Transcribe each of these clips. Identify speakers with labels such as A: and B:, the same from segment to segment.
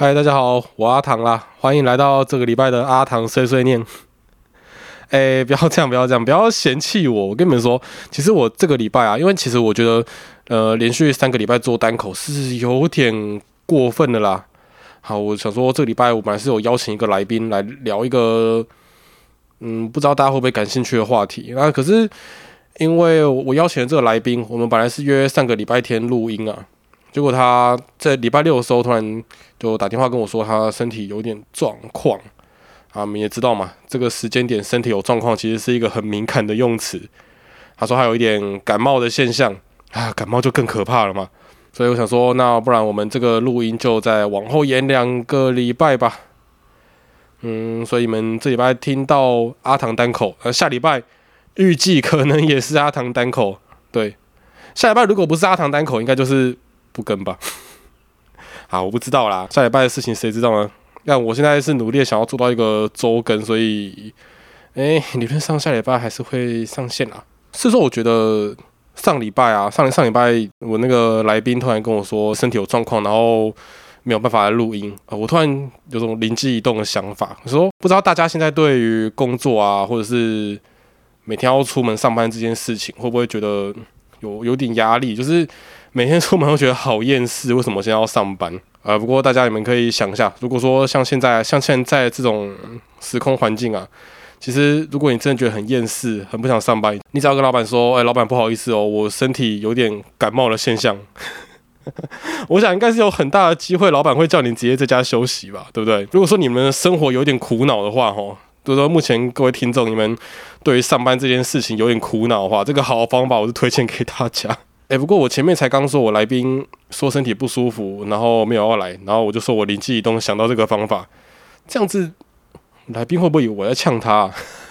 A: 嗨，大家好，我阿唐啦，欢迎来到这个礼拜的阿唐碎碎念。哎，不要这样，不要这样，不要嫌弃我。我跟你们说，其实我这个礼拜啊，因为其实我觉得，呃，连续三个礼拜做单口是有点过分的啦。好，我想说，这个礼拜我本来是有邀请一个来宾来聊一个，嗯，不知道大家会不会感兴趣的话题。那可是因为我邀请的这个来宾，我们本来是约上个礼拜天录音啊。结果他在礼拜六的时候突然就打电话跟我说，他身体有点状况啊。你们也知道嘛，这个时间点身体有状况，其实是一个很敏感的用词。他说他有一点感冒的现象啊，感冒就更可怕了嘛。所以我想说，那不然我们这个录音就再往后延两个礼拜吧。嗯，所以你们这礼拜听到阿唐单口，呃，下礼拜预计可能也是阿唐单口。对，下礼拜如果不是阿唐单口，应该就是。不跟吧，好，我不知道啦。下礼拜的事情谁知道呢？那我现在是努力想要做到一个周更，所以，哎，理论上下礼拜还是会上线啦。是说，我觉得上礼拜啊，上上礼拜我那个来宾突然跟我说身体有状况，然后没有办法来录音啊，我突然有种灵机一动的想法，我说不知道大家现在对于工作啊，或者是每天要出门上班这件事情，会不会觉得有有点压力？就是。每天出门都觉得好厌世，为什么现在要上班？啊，不过大家你们可以想一下，如果说像现在像现在这种时空环境啊，其实如果你真的觉得很厌世，很不想上班，你只要跟老板说：“哎，老板不好意思哦，我身体有点感冒的现象。”我想应该是有很大的机会，老板会叫你直接在家休息吧，对不对？如果说你们的生活有点苦恼的话，吼，就说目前各位听众你们对于上班这件事情有点苦恼的话，这个好方法我是推荐给大家。哎，不过我前面才刚说，我来宾说身体不舒服，然后没有要来，然后我就说我灵机一动想到这个方法，这样子来宾会不会以为我在呛他？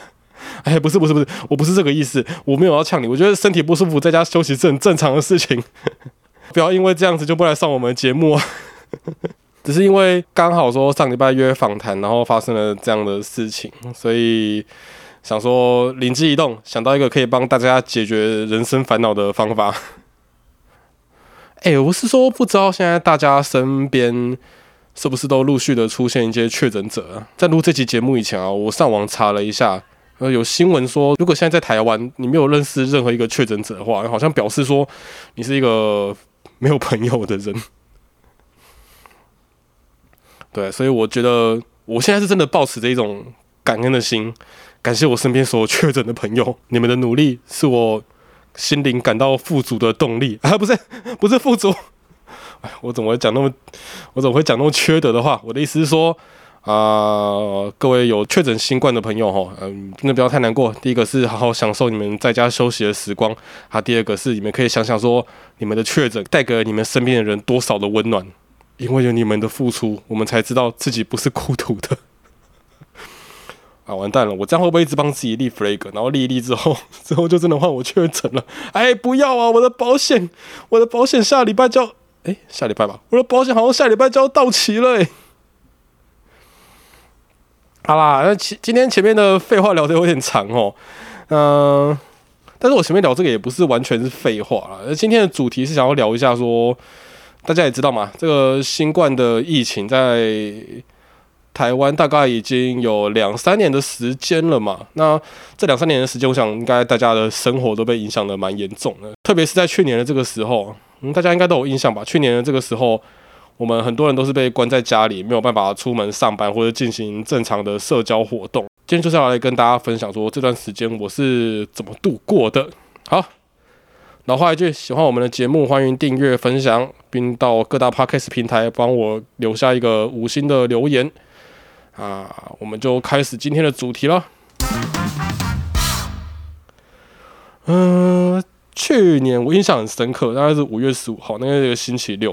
A: 哎，不是不是不是，我不是这个意思，我没有要呛你，我觉得身体不舒服在家休息是很正常的事情，不要因为这样子就不来上我们节目啊，只是因为刚好说上礼拜约访谈，然后发生了这样的事情，所以。想说灵机一动，想到一个可以帮大家解决人生烦恼的方法。哎，我是说，不知道现在大家身边是不是都陆续的出现一些确诊者？在录这期节目以前啊，我上网查了一下，呃，有新闻说，如果现在在台湾你没有认识任何一个确诊者的话，好像表示说你是一个没有朋友的人。对，所以我觉得我现在是真的抱持着一种感恩的心。感谢我身边所有确诊的朋友，你们的努力是我心灵感到富足的动力 啊！不是，不是富足，我怎么会讲那么，我怎么会讲那么缺德的话？我的意思是说，啊，各位有确诊新冠的朋友哈，嗯，真的不要太难过。第一个是好好享受你们在家休息的时光，啊，第二个是你们可以想想说，你们的确诊带给你们身边的人多少的温暖，因为有你们的付出，我们才知道自己不是孤独的。啊，完蛋了！我这样会不会一直帮自己立 flag？然后立一立之后，之后就真的换我确诊了？哎，不要啊！我的保险，我的保险下礼拜就要……哎，下礼拜吧，我的保险好像下礼拜就要到期了。哎，好啦，那今今天前面的废话聊得有点长哦，嗯，但是我前面聊这个也不是完全是废话了。那今天的主题是想要聊一下，说大家也知道嘛，这个新冠的疫情在。台湾大概已经有两三年的时间了嘛，那这两三年的时间，我想应该大家的生活都被影响的蛮严重的，特别是在去年的这个时候，嗯，大家应该都有印象吧？去年的这个时候，我们很多人都是被关在家里，没有办法出门上班或者进行正常的社交活动。今天就是要来跟大家分享说这段时间我是怎么度过的。好，老话一句，喜欢我们的节目，欢迎订阅、分享，并到各大 podcast 平台帮我留下一个五星的留言。啊，我们就开始今天的主题了。嗯，去年我印象很深刻，大概是五月十五号，那个星期六，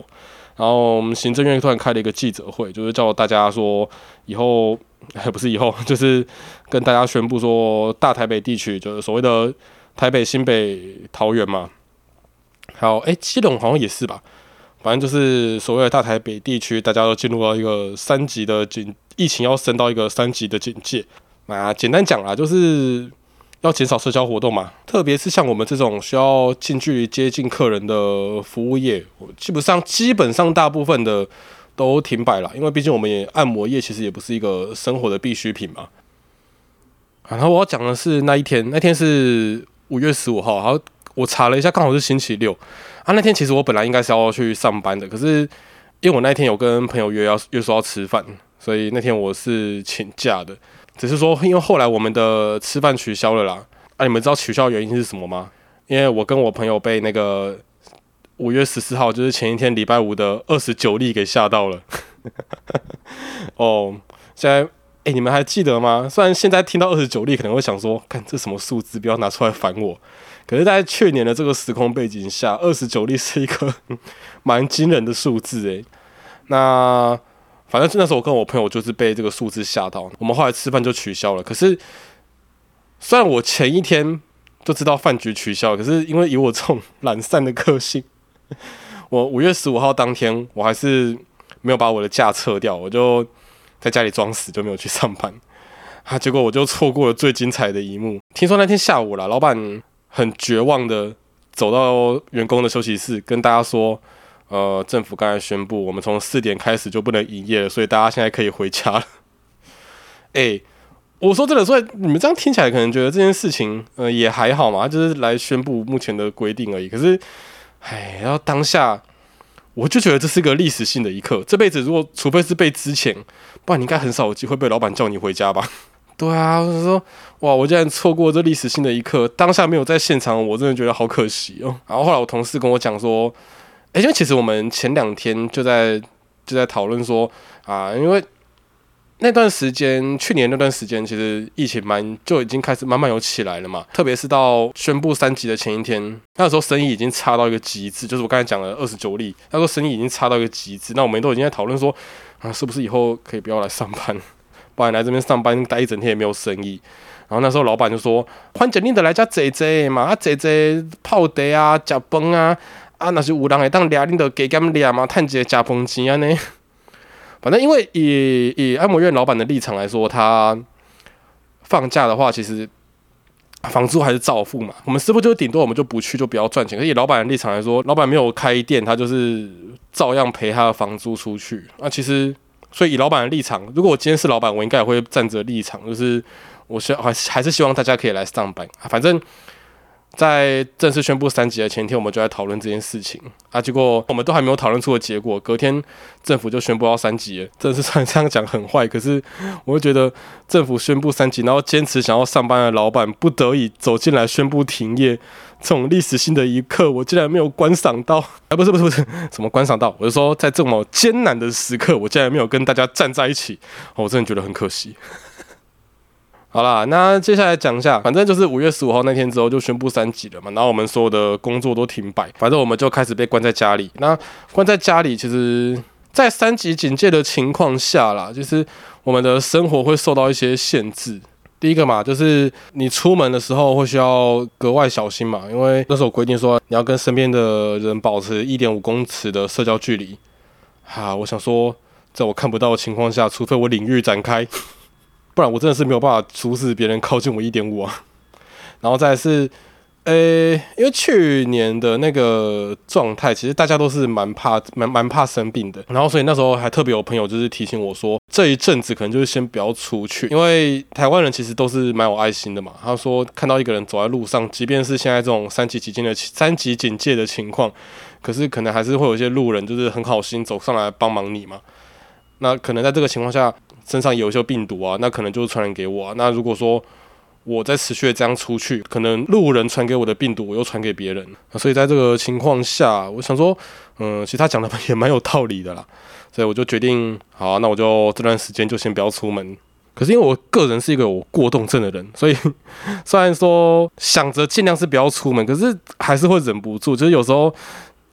A: 然后我们行政院突然开了一个记者会，就是叫大家说以后，不是以后，就是跟大家宣布说，大台北地区就是所谓的台北、新北、桃园嘛，还有哎，基隆好像也是吧，反正就是所谓的大台北地区，大家都进入到一个三级的警。疫情要升到一个三级的警戒，啊，简单讲啦，就是要减少社交活动嘛。特别是像我们这种需要近距离接近客人的服务业，基本上基本上大部分的都停摆了，因为毕竟我们也按摩业其实也不是一个生活的必需品嘛。然后我要讲的是那一天，那天是五月十五号，然后我查了一下，刚好是星期六啊。那天其实我本来应该是要去上班的，可是因为我那天有跟朋友约要约说要吃饭，所以那天我是请假的。只是说，因为后来我们的吃饭取消了啦。啊，你们知道取消原因是什么吗？因为我跟我朋友被那个五月十四号，就是前一天礼拜五的二十九例给吓到了。哦，现在哎，你们还记得吗？虽然现在听到二十九例，可能会想说，看这什么数字，不要拿出来烦我。可是，在去年的这个时空背景下，二十九例是一个 蛮惊人的数字诶。那反正那时候我跟我朋友就是被这个数字吓到，我们后来吃饭就取消了。可是，虽然我前一天。就知道饭局取消，可是因为以我这种懒散的个性，我五月十五号当天我还是没有把我的假撤掉，我就在家里装死，就没有去上班啊。结果我就错过了最精彩的一幕。听说那天下午了，老板很绝望的走到员工的休息室，跟大家说：“呃，政府刚才宣布，我们从四点开始就不能营业了，所以大家现在可以回家了。”哎。我说真的，所以你们这样听起来可能觉得这件事情，呃，也还好嘛，就是来宣布目前的规定而已。可是，哎，然后当下我就觉得这是个历史性的一刻。这辈子如果除非是被之前，不然你应该很少有机会被老板叫你回家吧？对啊，我说哇，我竟然错过这历史性的一刻，当下没有在现场，我真的觉得好可惜哦。然后后来我同事跟我讲说，哎，因为其实我们前两天就在就在讨论说啊，因为。那段时间，去年那段时间，其实疫情蛮就已经开始慢慢有起来了嘛。特别是到宣布三级的前一天，那时候生意已经差到一个极致，就是我刚才讲的二十九例，那时候生意已经差到一个极致。那我们都已经在讨论说，啊，是不是以后可以不要来上班，不然来这边上班待一整天也没有生意。然后那时候老板就说，欢迎你的来家坐坐嘛，啊坐坐泡茶啊，食饭啊，啊那是有人会当掠，你就加减掠嘛，赚一个食饭钱安尼。反正因为以以按摩院老板的立场来说，他放假的话，其实房租还是照付嘛。我们师傅就顶多我们就不去，就不要赚钱。而以老板的立场来说，老板没有开店，他就是照样赔他的房租出去。那其实，所以以老板的立场，如果我今天是老板，我应该也会站着立场，就是我希还还是希望大家可以来上班。反正。在正式宣布三级的前天，我们就在讨论这件事情啊。结果我们都还没有讨论出个结果，隔天政府就宣布要三级了。真是虽然这样讲很坏，可是我会觉得政府宣布三级，然后坚持想要上班的老板不得已走进来宣布停业，这种历史性的一刻，我竟然没有观赏到。啊，不是不是不是，什么观赏到？我是说，在这么艰难的时刻，我竟然没有跟大家站在一起，我真的觉得很可惜。好啦，那接下来讲一下，反正就是五月十五号那天之后就宣布三级了嘛，然后我们所有的工作都停摆，反正我们就开始被关在家里。那关在家里，其实，在三级警戒的情况下啦，就是我们的生活会受到一些限制。第一个嘛，就是你出门的时候会需要格外小心嘛，因为那时候规定说你要跟身边的人保持一点五公尺的社交距离。哈，我想说，在我看不到的情况下，除非我领域展开。不然我真的是没有办法阻止别人靠近我一点五啊，然后再是，呃，因为去年的那个状态，其实大家都是蛮怕、蛮蛮怕生病的，然后所以那时候还特别有朋友就是提醒我说，这一阵子可能就是先不要出去，因为台湾人其实都是蛮有爱心的嘛。他说看到一个人走在路上，即便是现在这种三级警戒的三级警戒的情况，可是可能还是会有一些路人就是很好心走上来帮忙你嘛。那可能在这个情况下。身上有一些病毒啊，那可能就是传染给我啊。那如果说我在持续的这样出去，可能路人传给我的病毒，我又传给别人。所以在这个情况下，我想说，嗯，其实他讲的也蛮有道理的啦。所以我就决定，好，那我就这段时间就先不要出门。可是因为我个人是一个有过动症的人，所以虽然说想着尽量是不要出门，可是还是会忍不住，就是有时候。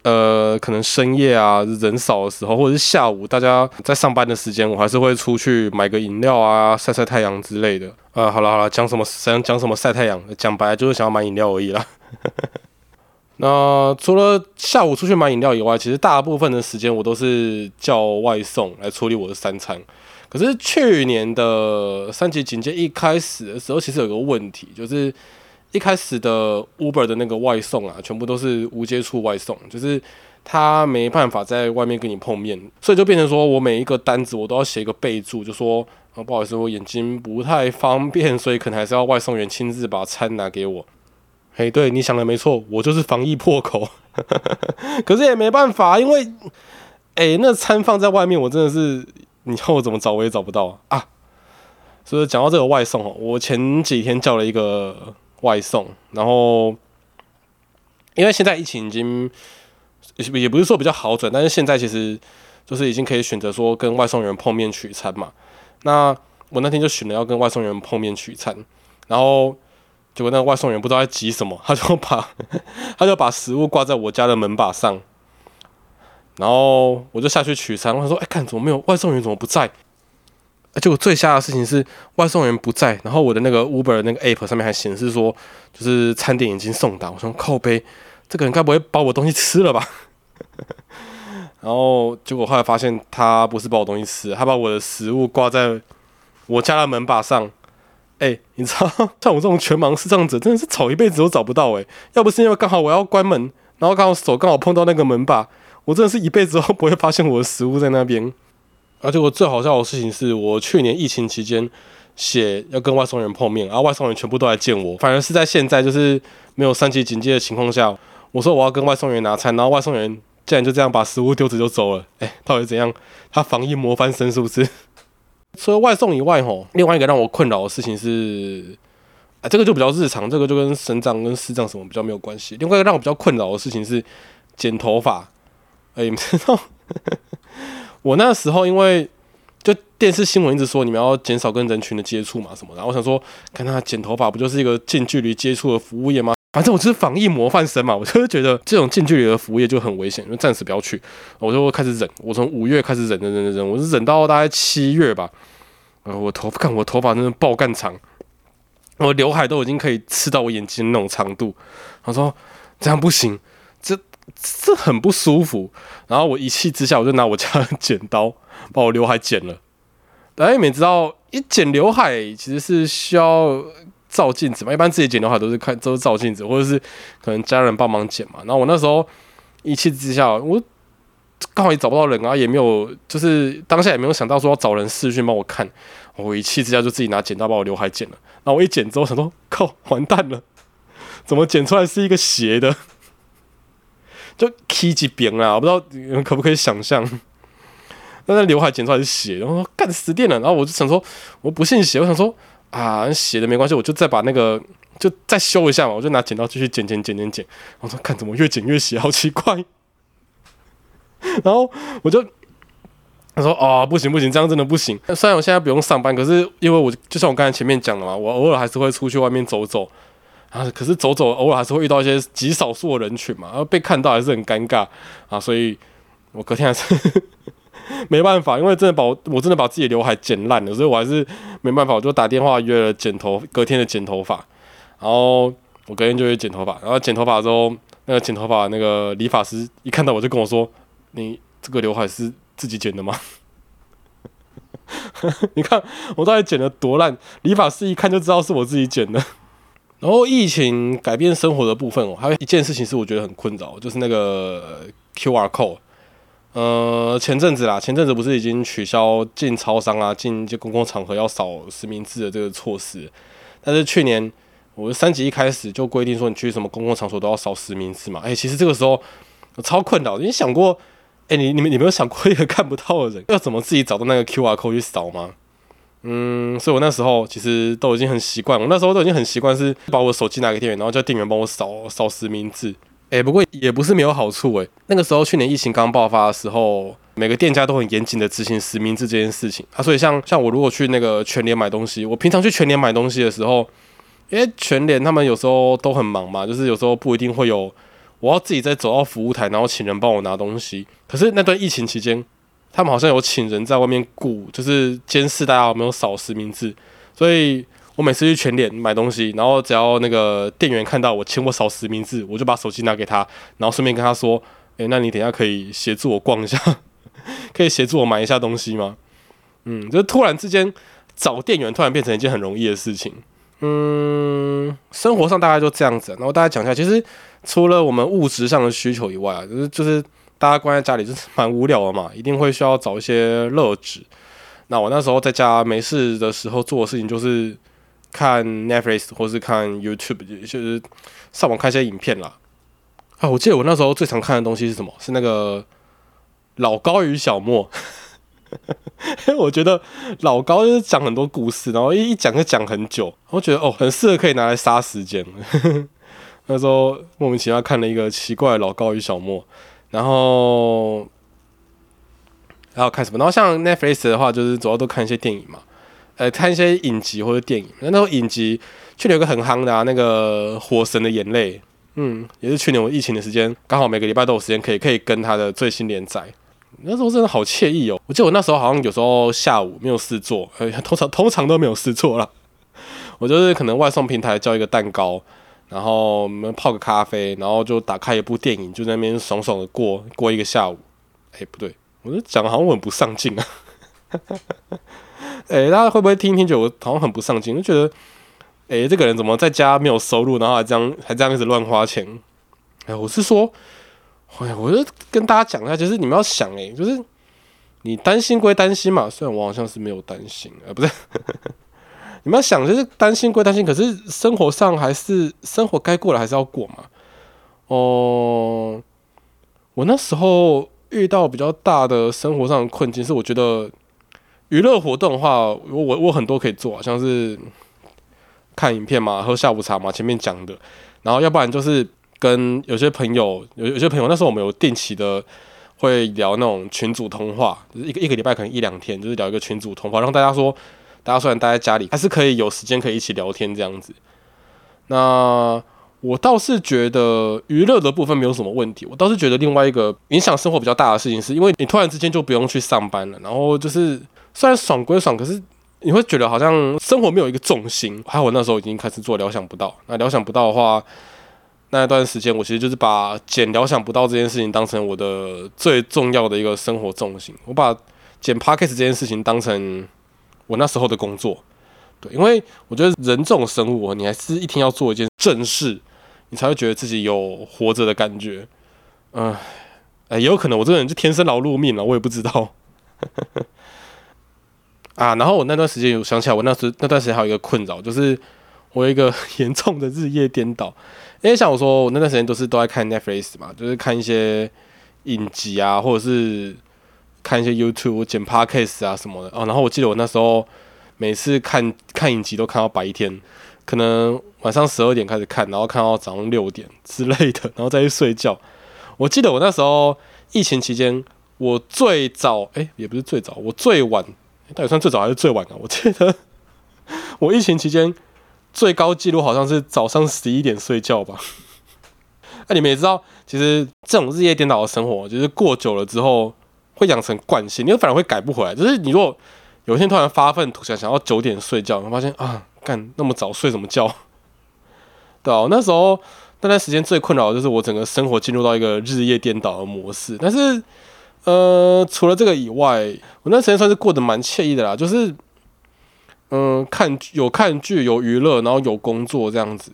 A: 呃，可能深夜啊，人少的时候，或者是下午大家在上班的时间，我还是会出去买个饮料啊，晒晒太阳之类的。呃，好了好了，讲什么想讲什么晒太阳，讲白就是想要买饮料而已啦。那除了下午出去买饮料以外，其实大部分的时间我都是叫外送来处理我的三餐。可是去年的三级警戒一开始的时候，其实有个问题就是。一开始的 Uber 的那个外送啊，全部都是无接触外送，就是他没办法在外面跟你碰面，所以就变成说我每一个单子我都要写一个备注，就说啊不好意思，我眼睛不太方便，所以可能还是要外送员亲自把餐拿给我。嘿，对，你想的没错，我就是防疫破口，可是也没办法，因为哎，那餐放在外面，我真的是你叫我怎么找我也找不到啊。所以讲到这个外送哦，我前几天叫了一个外送，然后因为现在疫情已经。也不是说比较好转，但是现在其实就是已经可以选择说跟外送员碰面取餐嘛。那我那天就选了要跟外送员碰面取餐，然后结果那个外送员不知道在急什么，他就把他就把食物挂在我家的门把上，然后我就下去取餐。我说：“哎，看怎么没有外送员，怎么不在？”而且我最吓的事情是外送员不在，然后我的那个 Uber 那个 App 上面还显示说，就是餐点已经送达。我说：“靠背，这个人该不会把我东西吃了吧？” 然后结果 后来发现他不是把我东西吃，他把我的食物挂在我家的门把上。哎，你知道像我这种全盲视障者，真的是找一辈子都找不到哎。要不是因为刚好我要关门，然后刚好手刚好碰到那个门把，我真的是一辈子都不会发现我的食物在那边。而且我最好笑的事情是我去年疫情期间写要跟外送员碰面，然后外送员全部都来见我，反而是在现在就是没有三级警戒的情况下，我说我要跟外送员拿餐，然后外送员。竟然就这样把食物丢着就走了，哎，到底怎样？他防疫模范生是不是？除了外送以外，吼，另外一个让我困扰的事情是，啊，这个就比较日常，这个就跟省长跟市长什么比较没有关系。另外一个让我比较困扰的事情是剪头发。哎，你知道，我那时候因为就电视新闻一直说你们要减少跟人群的接触嘛，什么，然后我想说，看他剪头发不就是一个近距离接触的服务业吗？反正我就是防疫模范生嘛，我就是觉得这种近距离的服务业就很危险，就暂时不要去。我就开始忍，我从五月开始忍忍忍忍，我是忍到大概七月吧。呃，我头发看我头发真的爆干长，我刘海都已经可以刺到我眼睛那种长度。他说这样不行，这很不舒服。然后我一气之下，我就拿我家的剪刀把我刘海剪了。大家也知道，一剪刘海其实是需要。照镜子嘛，一般自己剪的话都是看都是照镜子，或者是可能家人帮忙剪嘛。然后我那时候一气之下，我刚好也找不到人啊，也没有就是当下也没有想到说要找人视讯帮我看。我一气之下就自己拿剪刀把我刘海剪了。然后我一剪之后想说，靠，完蛋了，怎么剪出来是一个斜的？就 K 几边啊，我不知道你们可不可以想象，那那刘海剪出来是血，然后干死电了。然后我就想说，我不信邪，我想说。啊，血的没关系，我就再把那个就再修一下嘛，我就拿剪刀继续剪剪剪剪剪。我说看怎么越剪越斜，好奇怪。然后我就他说啊，不行不行，这样真的不行。虽然我现在不用上班，可是因为我就像我刚才前面讲的嘛，我偶尔还是会出去外面走走啊。可是走走偶尔还是会遇到一些极少数的人群嘛，然后被看到还是很尴尬啊。所以我隔天还是。没办法，因为真的把我我真的把自己的刘海剪烂了，所以我还是没办法，我就打电话约了剪头，隔天的剪头发。然后我隔天就去剪头发，然后剪头发之后，那个剪头发那个理发师一看到我就跟我说：“你这个刘海是自己剪的吗？” 你看我到底剪的多烂，理发师一看就知道是我自己剪的。然后疫情改变生活的部分哦，还有一件事情是我觉得很困扰，就是那个 QR code。呃，前阵子啦，前阵子不是已经取消进超商啊、进就公共场合要扫实名制的这个措施？但是去年我三级一开始就规定说，你去什么公共场所都要扫实名制嘛。哎，其实这个时候我超困扰。你想过，哎，你你们你没有想过一个看不到的人要怎么自己找到那个 QR code 去扫吗？嗯，所以我那时候其实都已经很习惯，我那时候都已经很习惯是把我手机拿给店员，然后叫店员帮我扫扫实名制。哎，不过也不是没有好处哎。那个时候去年疫情刚爆发的时候，每个店家都很严谨的执行实名制这件事情啊。所以像像我如果去那个全联买东西，我平常去全联买东西的时候，因为全联他们有时候都很忙嘛，就是有时候不一定会有我要自己再走到服务台，然后请人帮我拿东西。可是那段疫情期间，他们好像有请人在外面雇，就是监视大家有没有扫实名制，所以。我每次去全脸买东西，然后只要那个店员看到我，请我扫实名制，我就把手机拿给他，然后顺便跟他说：“诶，那你等下可以协助我逛一下，可以协助我买一下东西吗？”嗯，就突然之间找店员突然变成一件很容易的事情。嗯，生活上大概就这样子。然后大家讲一下，其实除了我们物质上的需求以外啊，就是就是大家关在家里就是蛮无聊的嘛，一定会需要找一些乐子。那我那时候在家没事的时候做的事情就是看 Netflix 或是看 YouTube，就是上网看一些影片啦。啊，我记得我那时候最常看的东西是什么？是那个老高与小莫。我觉得老高就是讲很多故事，然后一一讲就讲很久，我觉得哦，很适合可以拿来杀时间。那时候莫名其妙看了一个奇怪的老高与小莫，然后还有看什么？然后像 Netflix 的话，就是主要都看一些电影嘛，呃，看一些影集或者电影。那时候影集去年有个很夯的啊，那个《火神的眼泪》，嗯，也是去年我疫情的时间，刚好每个礼拜都有时间可以可以跟他的最新连载。那时候真的好惬意哦！我记得我那时候好像有时候下午没有事做，呃，通常通常都没有事做了。我就是可能外送平台叫一个蛋糕，然后我们泡个咖啡，然后就打开一部电影，就在那边爽爽的过过一个下午。哎，不对，我就讲好像我很不上进啊。哎，大家会不会听听觉得我好像很不上进？就觉得，哎，这个人怎么在家没有收入，然后还这样还这样一直乱花钱？哎，我是说。哎，我就跟大家讲一下，就是你们要想，哎，就是你担心归担心嘛，虽然我好像是没有担心，呃，不是，你们要想，就是担心归担心，可是生活上还是生活该过的还是要过嘛。哦，我那时候遇到比较大的生活上的困境是，我觉得娱乐活动的话，我我我很多可以做，像是看影片嘛，喝下午茶嘛，前面讲的，然后要不然就是。跟有些朋友有有些朋友，那时候我们有定期的会聊那种群组通话，就是一个一个礼拜可能一两天，就是聊一个群组通话，让大家说，大家虽然待在家里，还是可以有时间可以一起聊天这样子。那我倒是觉得娱乐的部分没有什么问题，我倒是觉得另外一个影响生活比较大的事情，是因为你突然之间就不用去上班了，然后就是虽然爽归爽，可是你会觉得好像生活没有一个重心。还有我那时候已经开始做料想不到，那料想不到的话。那一段时间，我其实就是把剪料想不到这件事情当成我的最重要的一个生活重心。我把剪 p o c a s t 这件事情当成我那时候的工作，对，因为我觉得人这种生物，你还是一天要做一件正事，你才会觉得自己有活着的感觉。嗯，哎，也有可能我这个人就天生劳碌命了，我也不知道。啊，然后我那段时间有想起来，我那时那段时间还有一个困扰，就是我有一个 严重的日夜颠倒。因为像我说，我那段时间都是都在看 Netflix 嘛，就是看一些影集啊，或者是看一些 YouTube 剪 Podcast 啊什么的哦。然后我记得我那时候每次看看影集都看到白天，可能晚上十二点开始看，然后看到早上六点之类的，然后再去睡觉。我记得我那时候疫情期间，我最早哎也不是最早，我最晚到底算最早还是最晚啊？我记得我疫情期间。最高纪录好像是早上十一点睡觉吧？那 你们也知道，其实这种日夜颠倒的生活，就是过久了之后会养成惯性，你反而会改不回来。就是你如果有一天突然发奋图强，想要九点睡觉，你发现啊，干那么早睡什么觉？对啊，那时候那段时间最困扰的就是我整个生活进入到一个日夜颠倒的模式。但是，呃，除了这个以外，我那时间算是过得蛮惬意的啦，就是。嗯，看有看剧，有娱乐，然后有工作这样子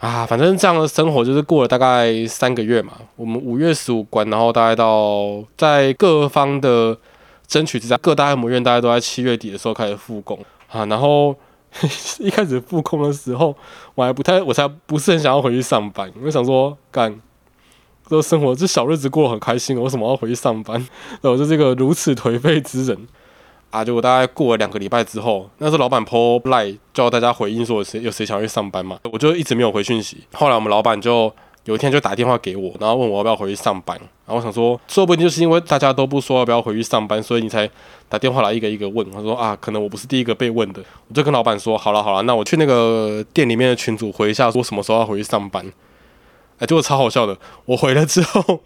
A: 啊，反正这样的生活就是过了大概三个月嘛。我们五月十五关，然后大概到在各方的争取之下，各大按摩院大家都在七月底的时候开始复工啊。然后 一开始复工的时候，我还不太，我才不是很想要回去上班，我想说干这生活这小日子过得很开心，我为什么要回去上班？我就是一个如此颓废之人。啊！结果大概过了两个礼拜之后，那时候老板 po 赖叫大家回应说有谁有谁想去上班嘛，我就一直没有回讯息。后来我们老板就有一天就打电话给我，然后问我要不要回去上班。然后我想说，说不定就是因为大家都不说要不要回去上班，所以你才打电话来一个一个问。他说啊，可能我不是第一个被问的。我就跟老板说，好了好了，那我去那个店里面的群组回一下，说什么时候要回去上班。哎，结果超好笑的，我回了之后。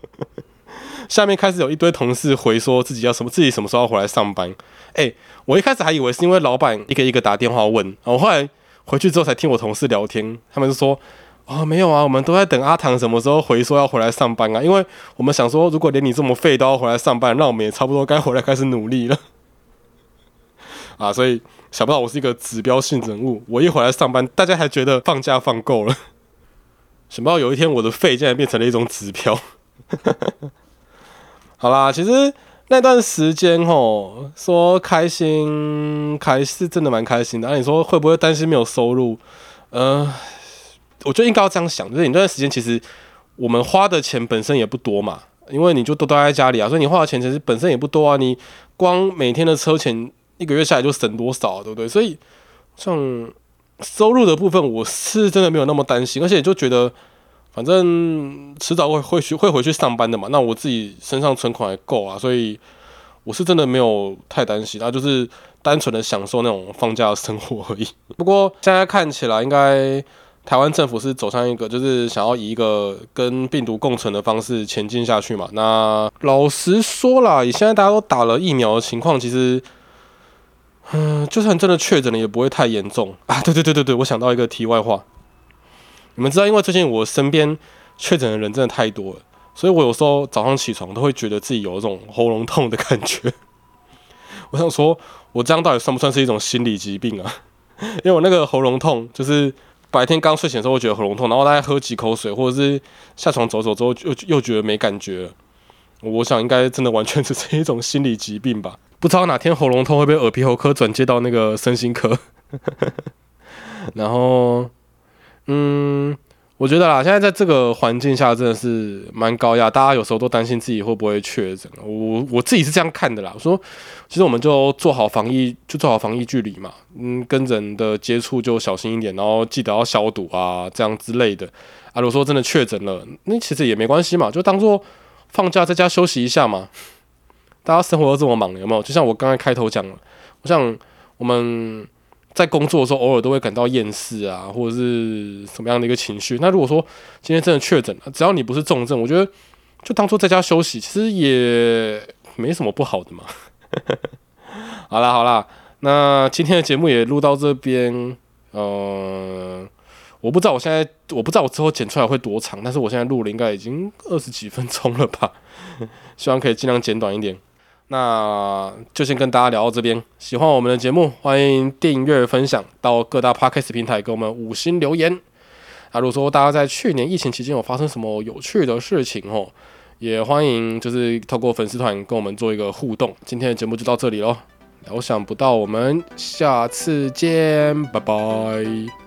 A: 下面开始有一堆同事回说自己要什么，自己什么时候要回来上班。哎，我一开始还以为是因为老板一个一个打电话问，我后来回去之后才听我同事聊天，他们就说：“哦，没有啊，我们都在等阿唐什么时候回说要回来上班啊，因为我们想说，如果连你这么废都要回来上班，那我们也差不多该回来开始努力了。”啊，所以想不到我是一个指标性人物，我一回来上班，大家还觉得放假放够了。想不到有一天我的废竟然变成了一种指标。好啦，其实那段时间吼，说开心开是真的蛮开心的。那你说会不会担心没有收入？呃，我觉得应该要这样想，就是你那段时间其实我们花的钱本身也不多嘛，因为你就都待在家里啊，所以你花的钱其实本身也不多啊。你光每天的车钱一个月下来就省多少，对不对？所以像收入的部分，我是真的没有那么担心，而且就觉得。反正迟早会会去会回去上班的嘛，那我自己身上存款还够啊，所以我是真的没有太担心，那就是单纯的享受那种放假的生活而已。不过现在看起来，应该台湾政府是走上一个就是想要以一个跟病毒共存的方式前进下去嘛。那老实说啦，以现在大家都打了疫苗的情况，其实，嗯，就算真的确诊了，也不会太严重啊。对对对对对，我想到一个题外话。你们知道，因为最近我身边确诊的人真的太多了，所以我有时候早上起床都会觉得自己有一种喉咙痛的感觉。我想说，我这样到底算不算是一种心理疾病啊？因为我那个喉咙痛，就是白天刚睡醒的时候会觉得喉咙痛，然后大概喝几口水，或者是下床走走之后又又觉得没感觉了。我想应该真的完全只是一种心理疾病吧？不知道哪天喉咙痛会被耳鼻喉科转接到那个身心科，然后。嗯，我觉得啦，现在在这个环境下真的是蛮高压，大家有时候都担心自己会不会确诊。我我自己是这样看的啦，我说其实我们就做好防疫，就做好防疫距离嘛，嗯，跟人的接触就小心一点，然后记得要消毒啊，这样之类的。啊，如果说真的确诊了，那其实也没关系嘛，就当做放假在家休息一下嘛。大家生活都这么忙，有没有？就像我刚才开头讲了，我想我们。在工作的时候，偶尔都会感到厌世啊，或者是什么样的一个情绪。那如果说今天真的确诊了，只要你不是重症，我觉得就当做在家休息，其实也没什么不好的嘛。好啦好啦，那今天的节目也录到这边。呃，我不知道我现在，我不知道我之后剪出来会多长，但是我现在录了应该已经二十几分钟了吧？希望可以尽量剪短一点。那就先跟大家聊到这边。喜欢我们的节目，欢迎订阅、分享到各大 podcast 平台，给我们五星留言。啊，如果说大家在去年疫情期间有发生什么有趣的事情哦，也欢迎就是透过粉丝团跟我们做一个互动。今天的节目就到这里喽，我想不到我们下次见，拜拜。